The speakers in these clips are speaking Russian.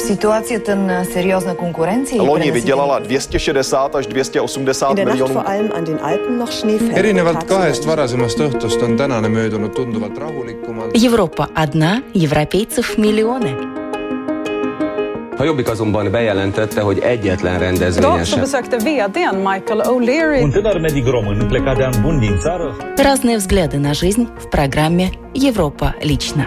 ситуацията на сериозна конкуренция. Loni vydělala 260 až 280 miljonů. erinevalt kahest varasemast õhtust on tänane möödunud tunduvalt rahulikumalt. Европа одна, европейцев миллионы. A Jobbik azonban bejelentette, hogy egyetlen rendezvényen Idag så sem. besökte vdn Michael O'Leary Un tânăr medic român plecat de an bun din țară Разные взгляды на жизнь в программе «Европа лично».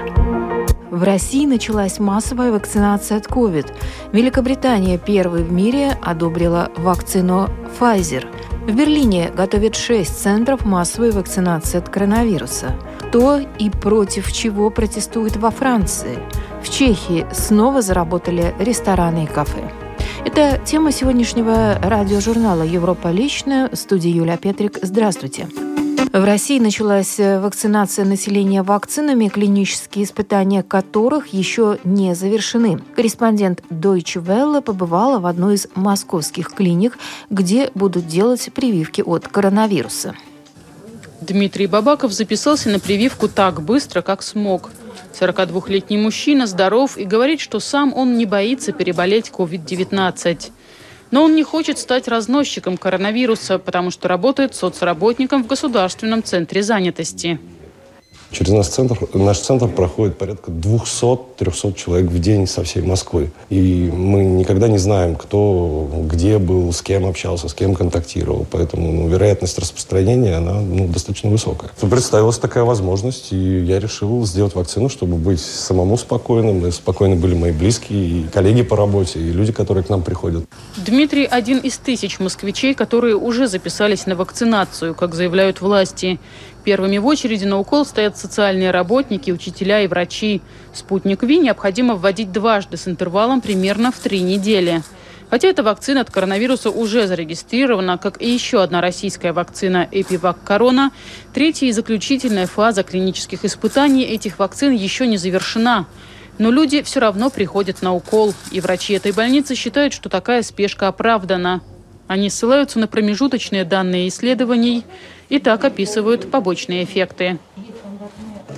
В России началась массовая вакцинация от COVID. Великобритания первой в мире одобрила вакцину Pfizer. В Берлине готовят шесть центров массовой вакцинации от коронавируса. То и против чего протестуют во Франции. В Чехии снова заработали рестораны и кафе. Это тема сегодняшнего радиожурнала «Европа лично». В студии Юлия Петрик. Здравствуйте. В России началась э, вакцинация населения вакцинами, клинические испытания которых еще не завершены. Корреспондент Deutsche Welle побывала в одной из московских клиник, где будут делать прививки от коронавируса. Дмитрий Бабаков записался на прививку так быстро, как смог. 42-летний мужчина здоров и говорит, что сам он не боится переболеть COVID-19. Но он не хочет стать разносчиком коронавируса, потому что работает соцработником в Государственном центре занятости. Через наш центр, наш центр проходит порядка 200-300 человек в день со всей Москвы. И мы никогда не знаем, кто где был, с кем общался, с кем контактировал. Поэтому ну, вероятность распространения, она ну, достаточно высокая. Представилась такая возможность, и я решил сделать вакцину, чтобы быть самому спокойным. И спокойны были мои близкие, и коллеги по работе, и люди, которые к нам приходят. Дмитрий – один из тысяч москвичей, которые уже записались на вакцинацию, как заявляют власти. Первыми в очереди на укол стоят социальные работники, учителя и врачи. Спутник ВИ необходимо вводить дважды с интервалом примерно в три недели. Хотя эта вакцина от коронавируса уже зарегистрирована, как и еще одна российская вакцина Эпивак Корона, третья и заключительная фаза клинических испытаний этих вакцин еще не завершена. Но люди все равно приходят на укол, и врачи этой больницы считают, что такая спешка оправдана. Они ссылаются на промежуточные данные исследований и так описывают побочные эффекты.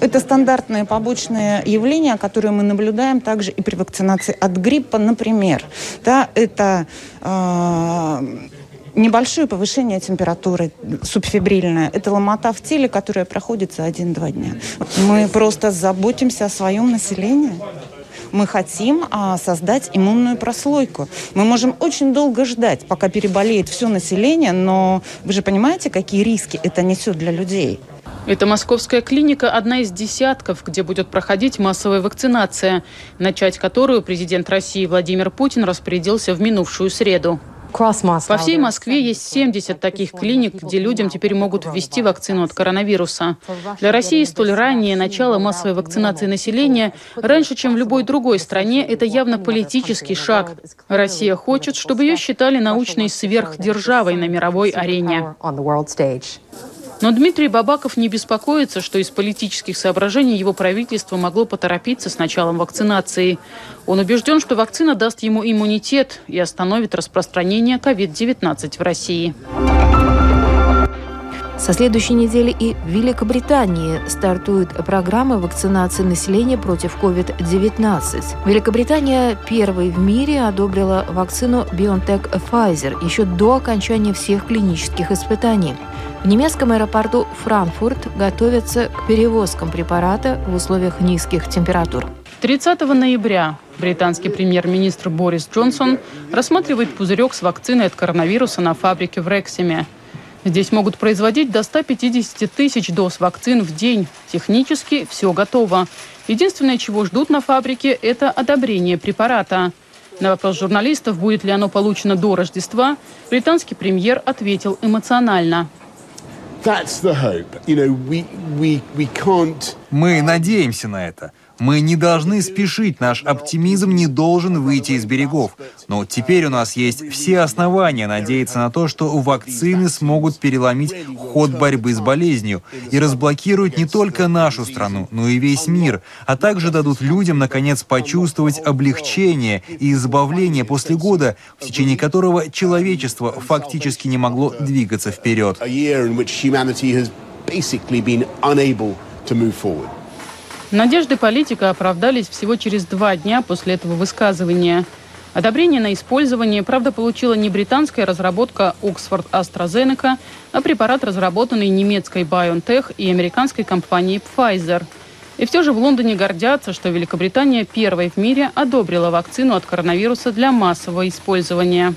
Это стандартные побочные явления, которые мы наблюдаем также и при вакцинации от гриппа, например. Да, это э, небольшое повышение температуры субфибрильное. Это ломота в теле, которая проходит за один-два дня. Мы просто заботимся о своем населении. Мы хотим а, создать иммунную прослойку. Мы можем очень долго ждать, пока переболеет все население, но вы же понимаете, какие риски это несет для людей. Эта московская клиника – одна из десятков, где будет проходить массовая вакцинация, начать которую президент России Владимир Путин распорядился в минувшую среду. По всей Москве есть 70 таких клиник, где людям теперь могут ввести вакцину от коронавируса. Для России столь раннее начало массовой вакцинации населения, раньше, чем в любой другой стране, это явно политический шаг. Россия хочет, чтобы ее считали научной сверхдержавой на мировой арене. Но Дмитрий Бабаков не беспокоится, что из политических соображений его правительство могло поторопиться с началом вакцинации. Он убежден, что вакцина даст ему иммунитет и остановит распространение COVID-19 в России. Со следующей недели и в Великобритании стартует программа вакцинации населения против COVID-19. Великобритания первой в мире одобрила вакцину BioNTech Pfizer еще до окончания всех клинических испытаний. В немецком аэропорту Франкфурт готовятся к перевозкам препарата в условиях низких температур. 30 ноября британский премьер-министр Борис Джонсон рассматривает пузырек с вакциной от коронавируса на фабрике в Рексиме. Здесь могут производить до 150 тысяч доз вакцин в день. Технически все готово. Единственное, чего ждут на фабрике, это одобрение препарата. На вопрос журналистов, будет ли оно получено до Рождества, британский премьер ответил эмоционально. Мы надеемся на это. Мы не должны спешить, наш оптимизм не должен выйти из берегов. Но теперь у нас есть все основания надеяться на то, что вакцины смогут переломить ход борьбы с болезнью и разблокируют не только нашу страну, но и весь мир, а также дадут людям, наконец, почувствовать облегчение и избавление после года, в течение которого человечество фактически не могло двигаться вперед. Надежды политика оправдались всего через два дня после этого высказывания. Одобрение на использование, правда, получила не британская разработка Oxford AstraZeneca, а препарат, разработанный немецкой BioNTech и американской компанией Pfizer. И все же в Лондоне гордятся, что Великобритания первой в мире одобрила вакцину от коронавируса для массового использования.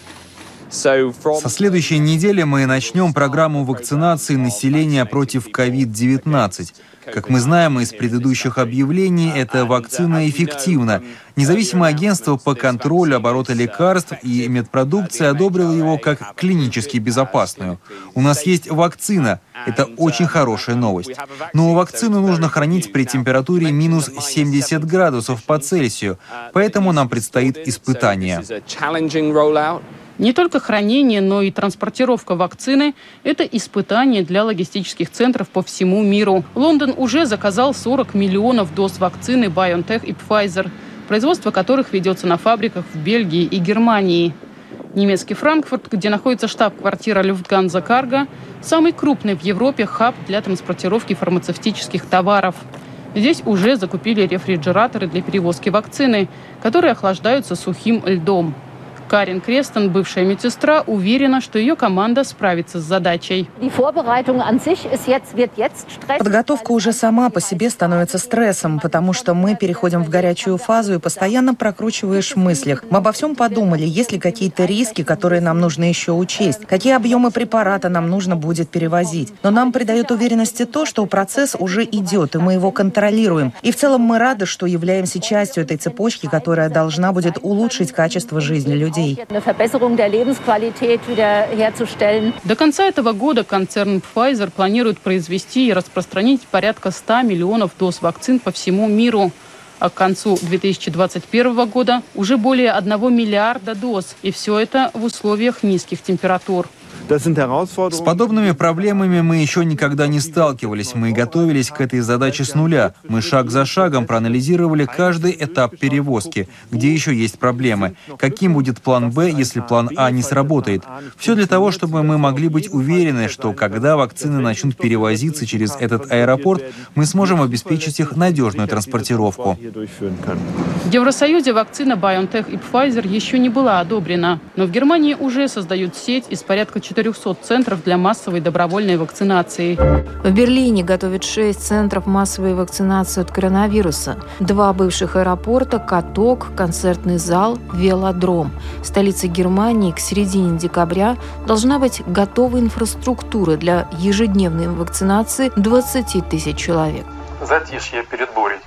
Со следующей недели мы начнем программу вакцинации населения против COVID-19. Как мы знаем из предыдущих объявлений, эта вакцина эффективна. Независимое агентство по контролю оборота лекарств и медпродукции одобрило его как клинически безопасную. У нас есть вакцина. Это очень хорошая новость. Но вакцину нужно хранить при температуре минус 70 градусов по Цельсию, поэтому нам предстоит испытание. Не только хранение, но и транспортировка вакцины – это испытание для логистических центров по всему миру. Лондон уже заказал 40 миллионов доз вакцины BioNTech и Pfizer, производство которых ведется на фабриках в Бельгии и Германии. Немецкий Франкфурт, где находится штаб-квартира Люфтганза Карго, самый крупный в Европе хаб для транспортировки фармацевтических товаров. Здесь уже закупили рефрижераторы для перевозки вакцины, которые охлаждаются сухим льдом. Карин Крестон, бывшая медсестра, уверена, что ее команда справится с задачей. Подготовка уже сама по себе становится стрессом, потому что мы переходим в горячую фазу и постоянно прокручиваешь в мыслях. Мы обо всем подумали, есть ли какие-то риски, которые нам нужно еще учесть, какие объемы препарата нам нужно будет перевозить. Но нам придает уверенности то, что процесс уже идет, и мы его контролируем. И в целом мы рады, что являемся частью этой цепочки, которая должна будет улучшить качество жизни людей людей. До конца этого года концерн Pfizer планирует произвести и распространить порядка 100 миллионов доз вакцин по всему миру. А к концу 2021 года уже более 1 миллиарда доз. И все это в условиях низких температур. С подобными проблемами мы еще никогда не сталкивались. Мы готовились к этой задаче с нуля. Мы шаг за шагом проанализировали каждый этап перевозки, где еще есть проблемы, каким будет план «Б», если план «А» не сработает. Все для того, чтобы мы могли быть уверены, что когда вакцины начнут перевозиться через этот аэропорт, мы сможем обеспечить их надежную транспортировку. В Евросоюзе вакцина BioNTech и Pfizer еще не была одобрена, но в Германии уже создают сеть из порядка 400 центров для массовой добровольной вакцинации. В Берлине готовят 6 центров массовой вакцинации от коронавируса. Два бывших аэропорта, каток, концертный зал, велодром. В столице Германии к середине декабря должна быть готова инфраструктура для ежедневной вакцинации 20 тысяч человек. Затишье перед бурей.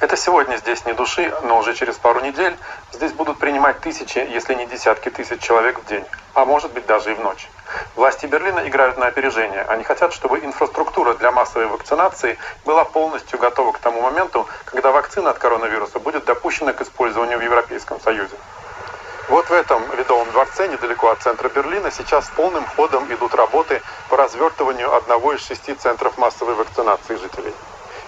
Это сегодня здесь не души, но уже через пару недель здесь будут принимать тысячи, если не десятки тысяч человек в день, а может быть даже и в ночь. Власти Берлина играют на опережение. Они хотят, чтобы инфраструктура для массовой вакцинации была полностью готова к тому моменту, когда вакцина от коронавируса будет допущена к использованию в Европейском Союзе. Вот в этом Ледовом дворце, недалеко от центра Берлина, сейчас полным ходом идут работы по развертыванию одного из шести центров массовой вакцинации жителей.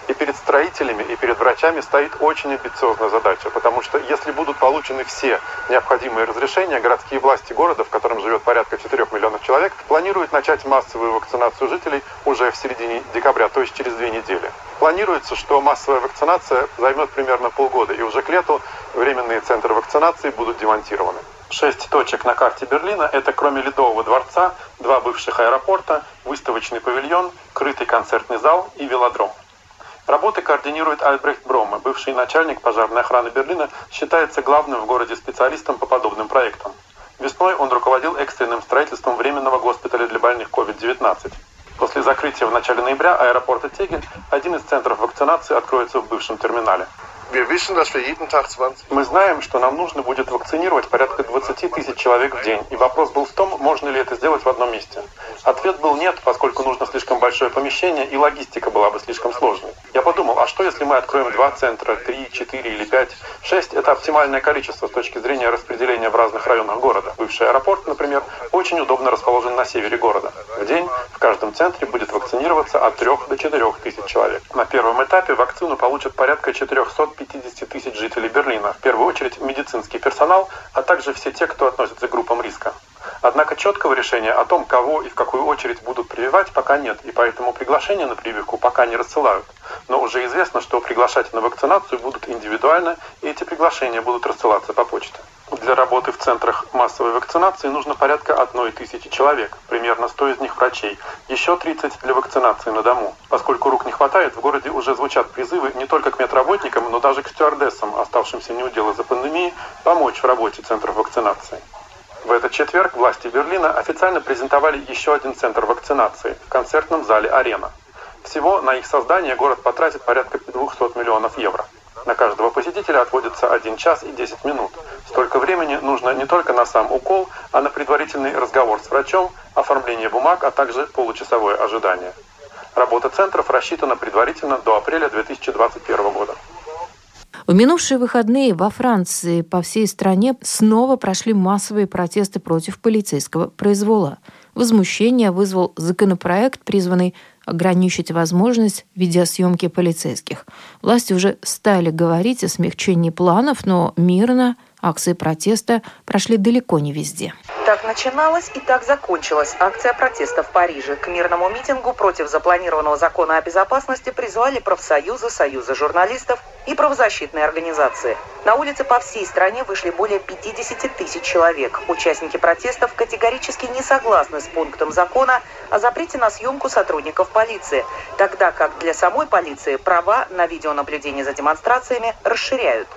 И перед строителями, и перед врачами стоит очень амбициозная задача, потому что если будут получены все необходимые разрешения, городские власти города, в котором живет порядка 4 миллионов человек, планируют начать массовую вакцинацию жителей уже в середине декабря, то есть через две недели. Планируется, что массовая вакцинация займет примерно полгода, и уже к лету временные центры вакцинации будут демонтированы. Шесть точек на карте Берлина – это кроме Ледового дворца, два бывших аэропорта, выставочный павильон, крытый концертный зал и велодром. Работы координирует Альбрехт Брома, бывший начальник пожарной охраны Берлина, считается главным в городе специалистом по подобным проектам. Весной он руководил экстренным строительством временного госпиталя для больных COVID-19. После закрытия в начале ноября аэропорта Тегель один из центров вакцинации откроется в бывшем терминале. Мы знаем, что нам нужно будет вакцинировать порядка 20 тысяч человек в день. И вопрос был в том, можно ли это сделать в одном месте. Ответ был нет, поскольку нужно слишком большое помещение, и логистика была бы слишком сложной. Я подумал, а что если мы откроем два центра, три, четыре или пять? Шесть – это оптимальное количество с точки зрения распределения в разных районах города. Бывший аэропорт, например, очень удобно расположен на севере города. В день в каждом центре будет вакцинироваться от 3 до 4 тысяч человек. На первом этапе вакцину получат порядка 450 50 тысяч жителей Берлина, в первую очередь медицинский персонал, а также все те, кто относится к группам риска. Однако четкого решения о том, кого и в какую очередь будут прививать, пока нет, и поэтому приглашения на прививку пока не рассылают. Но уже известно, что приглашать на вакцинацию будут индивидуально, и эти приглашения будут рассылаться по почте. Для работы в центрах массовой вакцинации нужно порядка одной тысячи человек, примерно 100 из них врачей, еще 30 для вакцинации на дому. Поскольку рук не хватает, в городе уже звучат призывы не только к медработникам, но даже к стюардессам, оставшимся неудел из-за пандемии, помочь в работе центров вакцинации. В этот четверг власти Берлина официально презентовали еще один центр вакцинации в концертном зале «Арена». Всего на их создание город потратит порядка 200 миллионов евро. На каждого посетителя отводится 1 час и 10 минут. Столько времени нужно не только на сам укол, а на предварительный разговор с врачом, оформление бумаг, а также получасовое ожидание. Работа центров рассчитана предварительно до апреля 2021 года. В минувшие выходные во Франции по всей стране снова прошли массовые протесты против полицейского произвола. Возмущение вызвал законопроект, призванный ограничить возможность видеосъемки полицейских. Власти уже стали говорить о смягчении планов, но мирно акции протеста прошли далеко не везде. Так начиналась и так закончилась акция протеста в Париже. К мирному митингу против запланированного закона о безопасности призвали профсоюзы, союзы журналистов и правозащитные организации. На улицы по всей стране вышли более 50 тысяч человек. Участники протестов категорически не согласны с пунктом закона о запрете на съемку сотрудников полиции, тогда как для самой полиции права на видеонаблюдение за демонстрациями расширяют.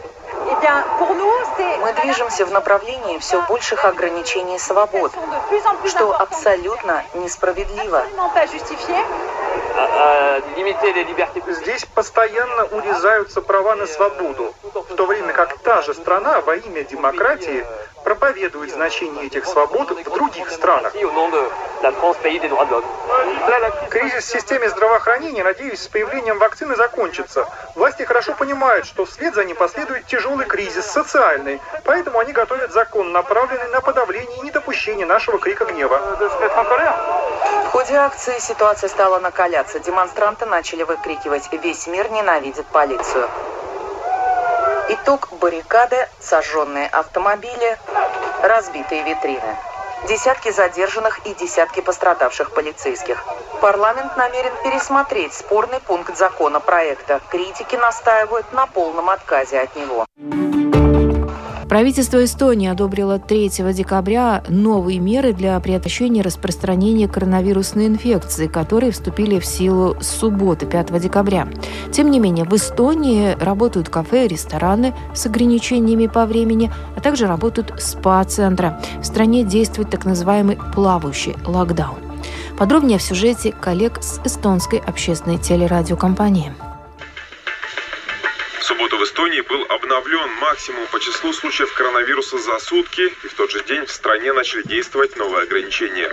Мы движемся в направлении все больших ограничений свобод, что абсолютно несправедливо. Здесь постоянно урезаются права на свободу, в то время как та же страна во имя демократии проповедует значение этих свобод в других странах. Кризис в системе здравоохранения, надеюсь, с появлением вакцины закончится. Власти хорошо понимают, что вслед за ним последует тяжелый кризис, социальный. Поэтому они готовят закон, направленный на подавление и недопущение нашего крика гнева. В ходе акции ситуация стала накаляться. Демонстранты начали выкрикивать «Весь мир ненавидит полицию». Итог баррикады, сожженные автомобили, разбитые витрины. Десятки задержанных и десятки пострадавших полицейских. Парламент намерен пересмотреть спорный пункт законопроекта. Критики настаивают на полном отказе от него. Правительство Эстонии одобрило 3 декабря новые меры для предотвращения распространения коронавирусной инфекции, которые вступили в силу с субботы, 5 декабря. Тем не менее, в Эстонии работают кафе и рестораны с ограничениями по времени, а также работают спа-центры. В стране действует так называемый плавающий локдаун. Подробнее в сюжете коллег с эстонской общественной телерадиокомпании субботу в Эстонии был обновлен максимум по числу случаев коронавируса за сутки, и в тот же день в стране начали действовать новые ограничения.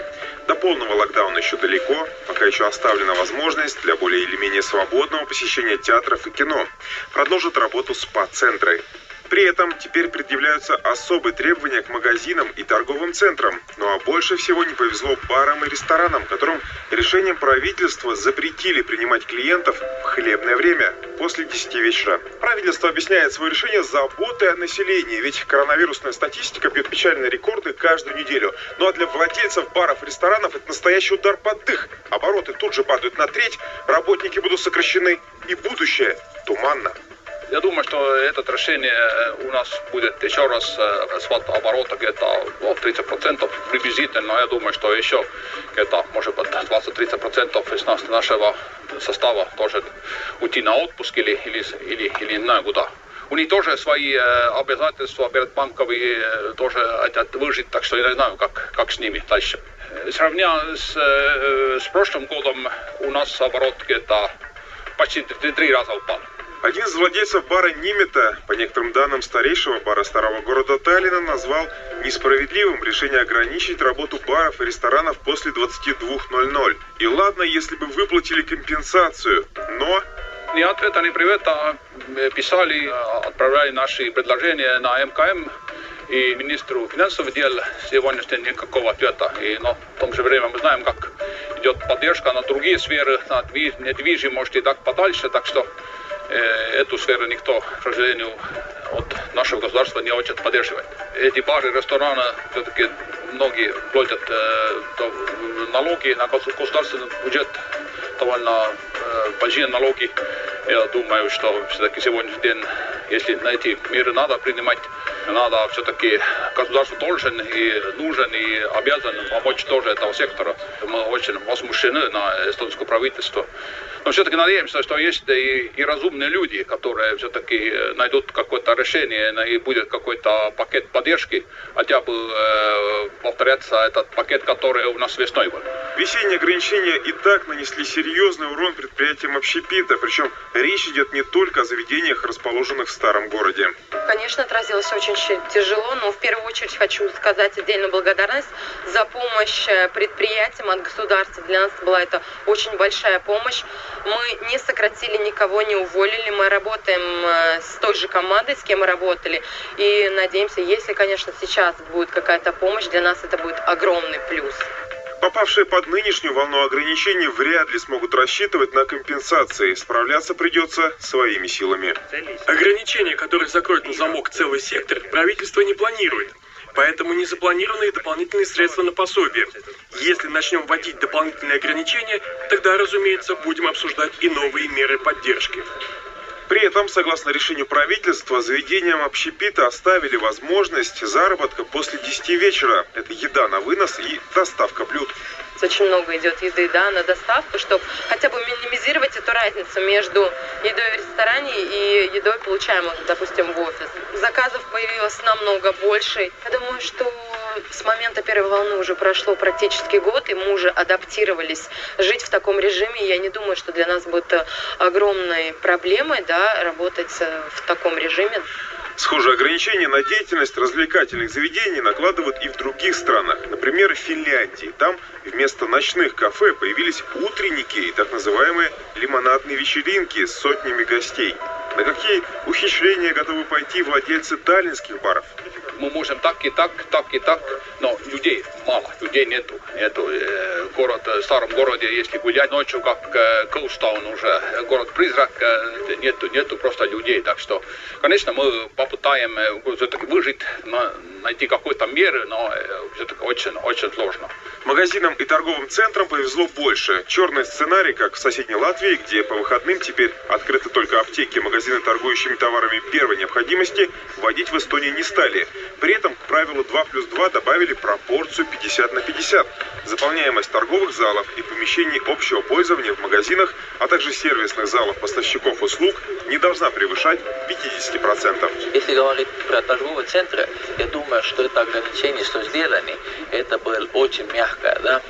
До полного локдауна еще далеко, пока еще оставлена возможность для более или менее свободного посещения театров и кино. Продолжат работу СПА-центры. При этом теперь предъявляются особые требования к магазинам и торговым центрам. Ну а больше всего не повезло барам и ресторанам, которым решением правительства запретили принимать клиентов в хлебное время после 10 вечера. Правительство объясняет свое решение заботой о населении, ведь коронавирусная статистика бьет печальные рекорды каждую неделю. Ну а для владельцев баров и ресторанов это настоящий удар под дых. Обороты тут же падают на треть, работники будут сокращены, и будущее туманно. Я думаю, что это решение у нас будет еще раз схват оборота где-то ну, 30% приблизительно. Я думаю, что еще где-то, может быть, 20-30% из нашего состава тоже уйти на отпуск или, или, или, или не знаю куда. У них тоже свои обязательства перед банками тоже хотят выжить, так что я не знаю, как, как с ними дальше. Сравня с, с прошлым годом у нас оборот где-то почти три раза упал. Один из владельцев бара Нимета, по некоторым данным старейшего бара старого города Таллина, назвал несправедливым решение ограничить работу баров и ресторанов после 22.00. И ладно, если бы выплатили компенсацию, но... Ни ответа, ни привета писали, отправляли наши предложения на МКМ и министру финансовых дел сегодня никакого ответа. И но в том же время мы знаем, как идет поддержка на другие сферы, на недвижимость и так подальше, так что эту сферу никто, к сожалению, от нашего государства не очень поддерживает. Эти бары, рестораны все-таки многие платят налоги на государственный бюджет довольно большие налоги. Я думаю, что все-таки сегодняшний день, если на эти меры надо принимать, надо все-таки государство должен и нужен и обязан помочь тоже этого сектора. Мы очень возмущены на эстонское правительство. Но все-таки надеемся, что есть и, и разумные люди, которые все-таки найдут какое-то решение и будет какой-то пакет поддержки, хотя бы э, повторяться этот пакет, который у нас весной был. Весенние ограничения и так нанесли серьезный урон предприятиям общепита, причем речь идет не только о заведениях, расположенных в старом городе. Конечно, отразилось очень тяжело, но в первую очередь хочу сказать отдельную благодарность за помощь э, предприятиям от государства. Для нас была это очень большая помощь. Мы не сократили никого, не уволили. Мы работаем э, с той же командой, с кем мы работали. И надеемся, если, конечно, сейчас будет какая-то помощь, для нас это будет огромный плюс. Попавшие под нынешнюю волну ограничений вряд ли смогут рассчитывать на компенсации. Справляться придется своими силами. Ограничения, которые закроют на замок целый сектор, правительство не планирует. Поэтому не запланированы дополнительные средства на пособие. Если начнем вводить дополнительные ограничения, тогда, разумеется, будем обсуждать и новые меры поддержки. При этом, согласно решению правительства, заведениям общепита оставили возможность заработка после 10 вечера. Это еда на вынос и доставка блюд. Очень много идет еды да, на доставку, чтобы хотя бы минимизировать эту разницу между едой в ресторане и едой, получаемой, допустим, в офис. Заказов появилось намного больше. Я думаю, что с момента первой волны уже прошло практически год, и мы уже адаптировались жить в таком режиме. Я не думаю, что для нас будет э, огромной проблемой да, работать э, в таком режиме. Схожие ограничения на деятельность развлекательных заведений накладывают и в других странах. Например, в Финляндии. Там вместо ночных кафе появились утренники и так называемые лимонадные вечеринки с сотнями гостей. На какие ухищрения готовы пойти владельцы таллинских баров? Мы можем так и так, так и так, но людей мало, людей нету. нету. Э, город, в э, старом городе, если гулять ночью, как э, уже, город-призрак, нету, нету просто людей. Так что, конечно, мы попытаем все-таки выжить, найти какой-то меры, но все-таки очень, очень сложно. Магазинам и торговым центрам повезло больше. Черный сценарий, как в соседней Латвии, где по выходным теперь открыты только аптеки, магазины, торгующими товарами первой необходимости, вводить в Эстонии не стали. При этом к правилу 2 плюс 2 добавили пропорцию 50 на 50. Заполняемость торговых залов и помещений общего пользования в магазинах, а также сервисных залов поставщиков услуг не должна превышать 50%. Если говорить про торговые центры, я думаю, что это ограничение, что сделали, это было очень мягкое, да,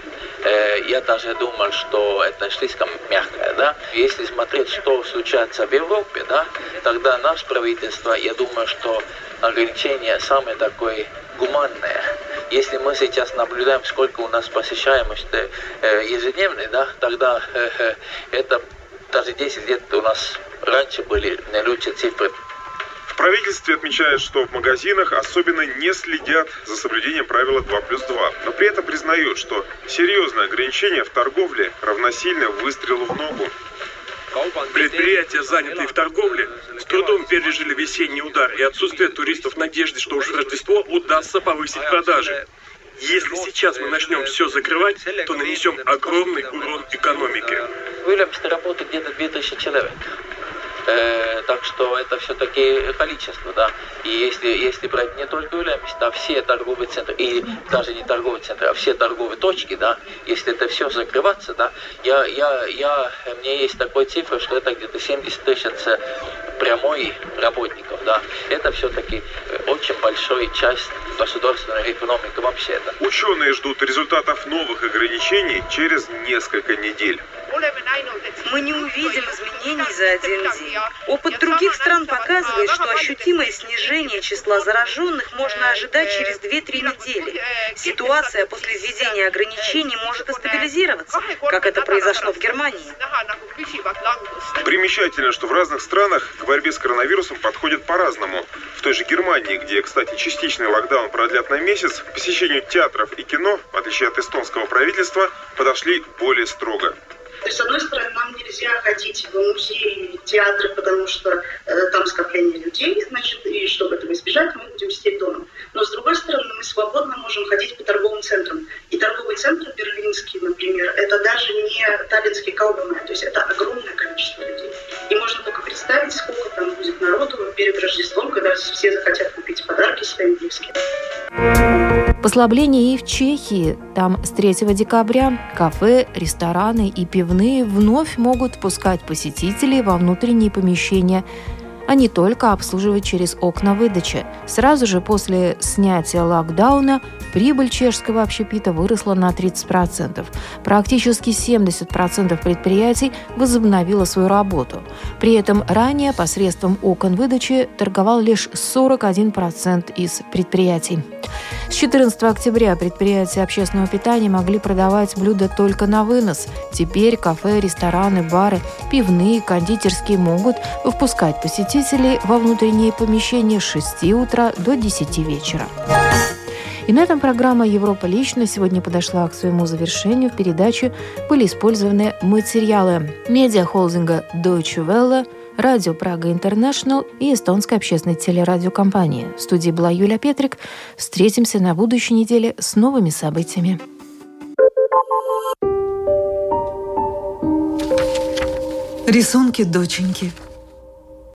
э, я даже думал, что это слишком мягкое, да. Если смотреть, что случается в Европе, да, тогда наше правительство, я думаю, что ограничение самое такое гуманное. Если мы сейчас наблюдаем, сколько у нас посещаемость э, ежедневной, да, тогда э, э это даже 10 лет у нас раньше были лучшие цифры. В правительстве отмечают, что в магазинах особенно не следят за соблюдением правила 2 плюс 2, но при этом признают, что серьезное ограничение в торговле равносильно выстрелу в ногу. Предприятия, занятые в торговле, с трудом пережили весенний удар и отсутствие туристов надежды, что уже Рождество удастся повысить продажи. Если сейчас мы начнем все закрывать, то нанесем огромный урон экономике. Вылепс работы где-то 2000 человек. Э, так что это все-таки количество, да. И если, если брать не только Уильямс, а все торговые центры, и даже не торговые центры, а все торговые точки, да, если это все закрываться, да, я, я, я, мне есть такой цифра, что это где-то 70 тысяч прямой работников, да. Это все-таки очень большая часть государственной экономики вообще. Да. Ученые ждут результатов новых ограничений через несколько недель. Мы не увидим изменений за один день. Опыт других стран показывает, что ощутимое снижение числа зараженных можно ожидать через 2-3 недели. Ситуация после введения ограничений может и стабилизироваться, как это произошло в Германии. Примечательно, что в разных странах к борьбе с коронавирусом подходят по-разному. В той же Германии, где, кстати, частичный локдаун продлят на месяц, посещению театров и кино, в отличие от эстонского правительства, подошли более строго. То есть, с одной стороны, нам нельзя ходить в музеи, театры, потому что э, там скопление людей, значит, и чтобы этого избежать, мы будем сидеть дома. Но, с другой стороны, мы свободно можем ходить по торговым центрам. И торговые центры берлинские, например, это даже не таллинский Каубермай, то есть это огромное количество людей. И можно только представить, сколько там будет народу перед Рождеством, когда все захотят подарки своим близким. Послабление и в Чехии. Там с 3 декабря кафе, рестораны и пивные вновь могут пускать посетителей во внутренние помещения а не только обслуживать через окна выдачи. Сразу же после снятия локдауна прибыль чешского общепита выросла на 30%. Практически 70% предприятий возобновило свою работу. При этом ранее посредством окон выдачи торговал лишь 41% из предприятий. С 14 октября предприятия общественного питания могли продавать блюда только на вынос. Теперь кафе, рестораны, бары, пивные, кондитерские могут впускать посетителей во внутренние помещения с 6 утра до 10 вечера. И на этом программа «Европа лично» сегодня подошла к своему завершению. В передаче были использованы материалы медиахолдинга Deutsche Welle – Радио Прага Интернешнл и эстонской общественной телерадиокомпании. В студии была Юлия Петрик. Встретимся на будущей неделе с новыми событиями. Рисунки доченьки –